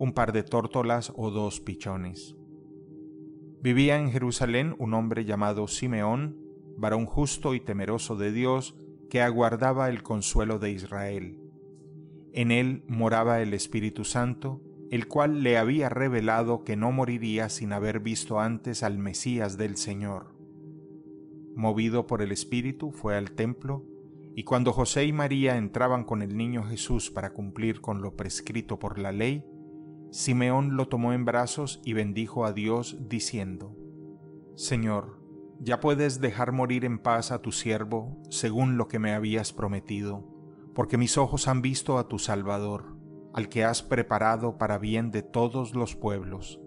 un par de tórtolas o dos pichones. Vivía en Jerusalén un hombre llamado Simeón, varón justo y temeroso de Dios, que aguardaba el consuelo de Israel. En él moraba el Espíritu Santo, el cual le había revelado que no moriría sin haber visto antes al Mesías del Señor. Movido por el Espíritu fue al templo, y cuando José y María entraban con el niño Jesús para cumplir con lo prescrito por la ley, Simeón lo tomó en brazos y bendijo a Dios, diciendo, Señor, ya puedes dejar morir en paz a tu siervo, según lo que me habías prometido, porque mis ojos han visto a tu Salvador, al que has preparado para bien de todos los pueblos,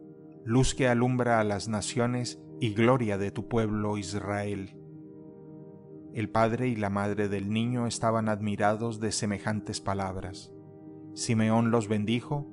luz que alumbra a las naciones y gloria de tu pueblo Israel. El padre y la madre del niño estaban admirados de semejantes palabras. Simeón los bendijo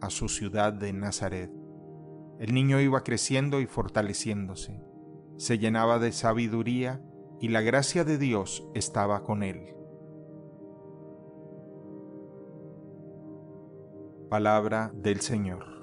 a su ciudad de Nazaret. El niño iba creciendo y fortaleciéndose, se llenaba de sabiduría y la gracia de Dios estaba con él. Palabra del Señor.